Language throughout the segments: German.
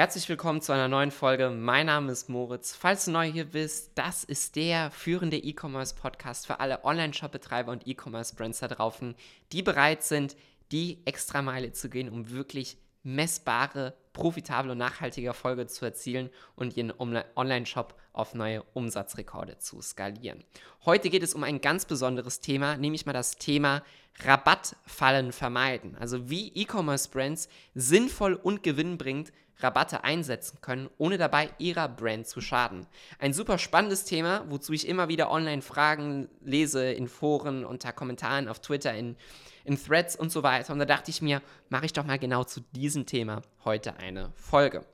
Herzlich willkommen zu einer neuen Folge. Mein Name ist Moritz. Falls du neu hier bist, das ist der führende E-Commerce-Podcast für alle Online-Shop-Betreiber und E-Commerce-Brands da draußen, die bereit sind, die Extrameile zu gehen, um wirklich messbare, profitable und nachhaltige Erfolge zu erzielen und ihren Online-Shop auf neue Umsatzrekorde zu skalieren. Heute geht es um ein ganz besonderes Thema, nämlich mal das Thema Rabattfallen vermeiden. Also wie E-Commerce-Brands sinnvoll und gewinnbringend Rabatte einsetzen können, ohne dabei ihrer Brand zu schaden. Ein super spannendes Thema, wozu ich immer wieder online Fragen lese in Foren, unter Kommentaren auf Twitter, in, in Threads und so weiter. Und da dachte ich mir, mache ich doch mal genau zu diesem Thema heute eine Folge.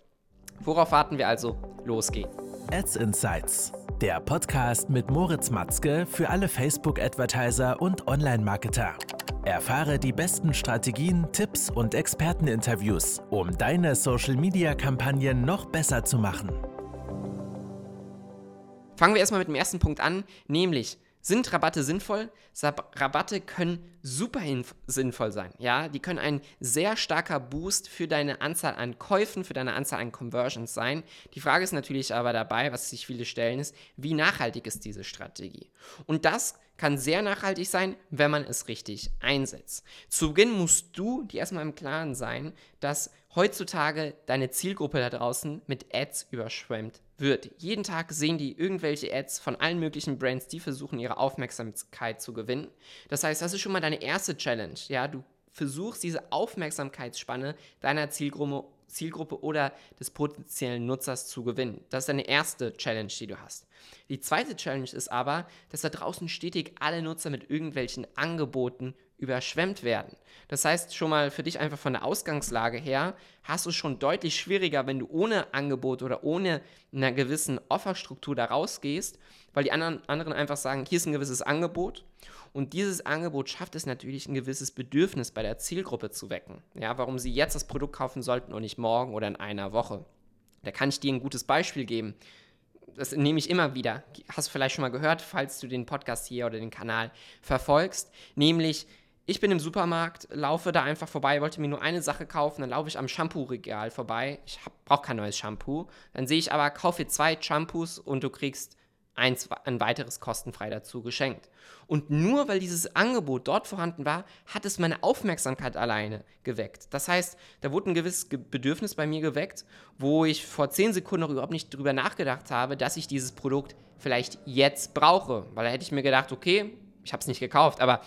Worauf warten wir also? Los geht's. Ads Insights, der Podcast mit Moritz Matzke für alle Facebook-Advertiser und Online-Marketer. Erfahre die besten Strategien, Tipps und Experteninterviews, um deine Social-Media-Kampagnen noch besser zu machen. Fangen wir erstmal mit dem ersten Punkt an, nämlich sind Rabatte sinnvoll? Rabatte können super sinnvoll sein. Ja, die können ein sehr starker Boost für deine Anzahl an Käufen, für deine Anzahl an Conversions sein. Die Frage ist natürlich aber dabei, was sich viele stellen, ist, wie nachhaltig ist diese Strategie? Und das kann sehr nachhaltig sein, wenn man es richtig einsetzt. Zu Beginn musst du dir erstmal im Klaren sein, dass heutzutage deine Zielgruppe da draußen mit Ads überschwemmt wird. Jeden Tag sehen die irgendwelche Ads von allen möglichen Brands, die versuchen, ihre Aufmerksamkeit zu gewinnen. Das heißt, das ist schon mal deine erste Challenge. Ja, du versuchst diese Aufmerksamkeitsspanne deiner Zielgruppe, Zielgruppe oder des potenziellen Nutzers zu gewinnen. Das ist deine erste Challenge, die du hast. Die zweite Challenge ist aber, dass da draußen stetig alle Nutzer mit irgendwelchen Angeboten überschwemmt werden. Das heißt, schon mal für dich einfach von der Ausgangslage her, hast du es schon deutlich schwieriger, wenn du ohne Angebot oder ohne einer gewissen Offerstruktur da rausgehst, weil die anderen, anderen einfach sagen, hier ist ein gewisses Angebot und dieses Angebot schafft es natürlich, ein gewisses Bedürfnis bei der Zielgruppe zu wecken. Ja, warum sie jetzt das Produkt kaufen sollten und nicht morgen oder in einer Woche. Da kann ich dir ein gutes Beispiel geben das nehme ich immer wieder, hast du vielleicht schon mal gehört, falls du den Podcast hier oder den Kanal verfolgst, nämlich ich bin im Supermarkt, laufe da einfach vorbei, wollte mir nur eine Sache kaufen, dann laufe ich am Shampoo-Regal vorbei. Ich brauche kein neues Shampoo. Dann sehe ich aber, kaufe zwei Shampoos und du kriegst eins, ein weiteres kostenfrei dazu geschenkt. Und nur weil dieses Angebot dort vorhanden war, hat es meine Aufmerksamkeit alleine geweckt. Das heißt, da wurde ein gewisses Bedürfnis bei mir geweckt, wo ich vor zehn Sekunden noch überhaupt nicht drüber nachgedacht habe, dass ich dieses Produkt vielleicht jetzt brauche. Weil da hätte ich mir gedacht, okay, ich habe es nicht gekauft, aber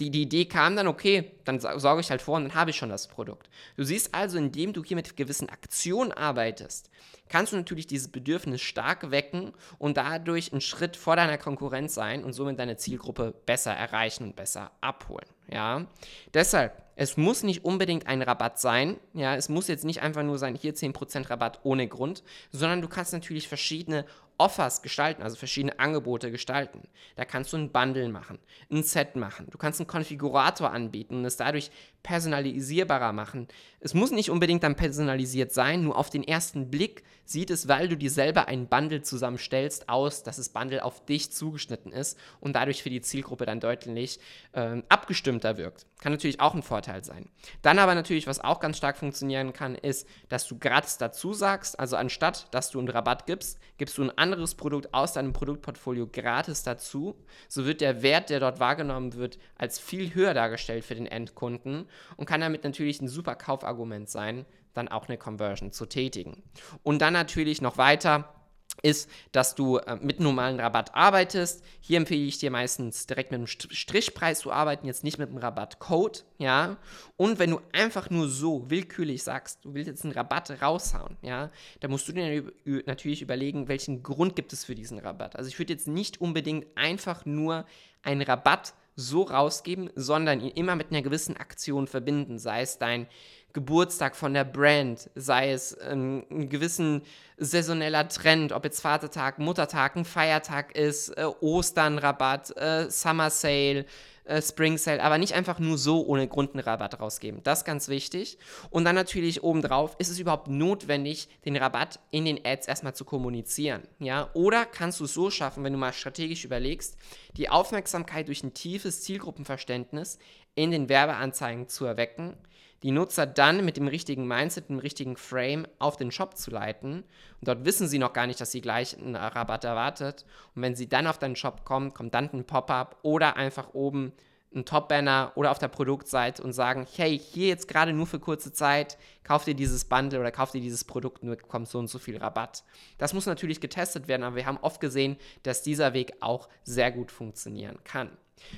die, die Idee kam dann, okay, dann sorge ich halt vor und dann habe ich schon das Produkt. Du siehst also, indem du hier mit gewissen Aktionen arbeitest, kannst du natürlich dieses Bedürfnis stark wecken und dadurch einen Schritt vor deiner Konkurrenz sein und somit deine Zielgruppe besser erreichen und besser abholen. Ja, deshalb, es muss nicht unbedingt ein Rabatt sein. Ja, es muss jetzt nicht einfach nur sein, hier 10% Rabatt ohne Grund, sondern du kannst natürlich verschiedene Offers gestalten, also verschiedene Angebote gestalten. Da kannst du ein Bundle machen, ein Set machen. Du kannst einen Konfigurator anbieten und es dadurch personalisierbarer machen. Es muss nicht unbedingt dann personalisiert sein, nur auf den ersten Blick sieht es, weil du dir selber ein Bundle zusammenstellst, aus, dass das Bundle auf dich zugeschnitten ist und dadurch für die Zielgruppe dann deutlich äh, abgestimmter wirkt. Kann natürlich auch ein Vorteil sein. Dann aber natürlich, was auch ganz stark funktionieren kann, ist, dass du gratis dazu sagst, also anstatt, dass du einen Rabatt gibst, gibst du ein anderes Produkt aus deinem Produktportfolio gratis dazu. So wird der Wert, der dort wahrgenommen wird, als viel höher dargestellt für den Endkunden und kann damit natürlich ein super Kaufargument sein, dann auch eine Conversion zu tätigen. Und dann natürlich noch weiter ist, dass du äh, mit normalen Rabatt arbeitest. Hier empfehle ich dir meistens direkt mit einem Strichpreis zu arbeiten, jetzt nicht mit einem Rabattcode, ja. Und wenn du einfach nur so willkürlich sagst, du willst jetzt einen Rabatt raushauen, ja, dann musst du dir natürlich überlegen, welchen Grund gibt es für diesen Rabatt. Also ich würde jetzt nicht unbedingt einfach nur einen Rabatt so rausgeben, sondern ihn immer mit einer gewissen Aktion verbinden, sei es dein Geburtstag von der Brand, sei es ein, ein gewissen saisoneller Trend, ob jetzt Vatertag, Muttertag, ein Feiertag ist, äh, Osternrabatt, äh, Summer Sale, äh, Spring Sale, aber nicht einfach nur so ohne Grund einen Rabatt rausgeben. Das ist ganz wichtig. Und dann natürlich obendrauf, ist es überhaupt notwendig, den Rabatt in den Ads erstmal zu kommunizieren? Ja? Oder kannst du es so schaffen, wenn du mal strategisch überlegst, die Aufmerksamkeit durch ein tiefes Zielgruppenverständnis in den Werbeanzeigen zu erwecken, die Nutzer dann mit dem richtigen Mindset, dem richtigen Frame auf den Shop zu leiten. Und dort wissen sie noch gar nicht, dass sie gleich einen Rabatt erwartet. Und wenn sie dann auf deinen Shop kommen, kommt dann ein Pop-up oder einfach oben ein Top-Banner oder auf der Produktseite und sagen, hey, hier jetzt gerade nur für kurze Zeit, kauf dir dieses Bundle oder kauf dir dieses Produkt und du bekommst so und so viel Rabatt. Das muss natürlich getestet werden, aber wir haben oft gesehen, dass dieser Weg auch sehr gut funktionieren kann.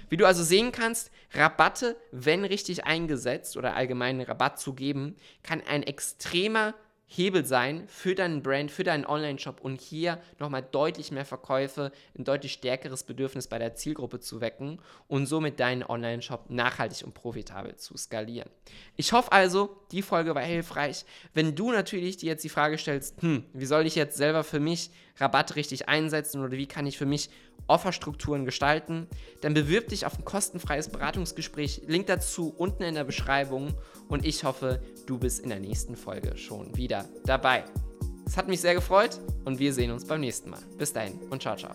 Wie du also sehen kannst, Rabatte, wenn richtig eingesetzt oder allgemeinen Rabatt zu geben, kann ein extremer Hebel sein für deinen Brand, für deinen Online-Shop und hier nochmal deutlich mehr Verkäufe, ein deutlich stärkeres Bedürfnis bei der Zielgruppe zu wecken und somit deinen Online-Shop nachhaltig und profitabel zu skalieren. Ich hoffe also, die Folge war hilfreich. Wenn du natürlich dir jetzt die Frage stellst, hm, wie soll ich jetzt selber für mich Rabatt richtig einsetzen oder wie kann ich für mich Offerstrukturen gestalten, dann bewirb dich auf ein kostenfreies Beratungsgespräch. Link dazu unten in der Beschreibung und ich hoffe, du bist in der nächsten Folge schon wieder dabei. Es hat mich sehr gefreut und wir sehen uns beim nächsten Mal. Bis dahin und ciao, ciao.